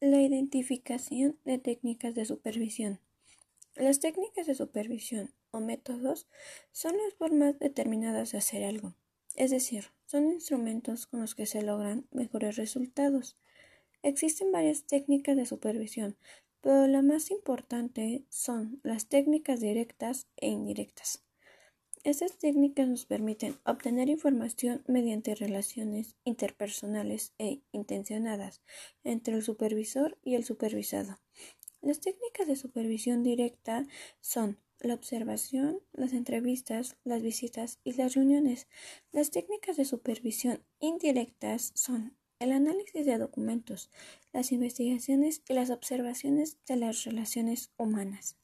La identificación de técnicas de supervisión. Las técnicas de supervisión o métodos son las formas determinadas de hacer algo, es decir, son instrumentos con los que se logran mejores resultados. Existen varias técnicas de supervisión, pero la más importante son las técnicas directas e indirectas. Estas técnicas nos permiten obtener información mediante relaciones interpersonales e intencionadas entre el supervisor y el supervisado. Las técnicas de supervisión directa son la observación, las entrevistas, las visitas y las reuniones. Las técnicas de supervisión indirectas son el análisis de documentos, las investigaciones y las observaciones de las relaciones humanas.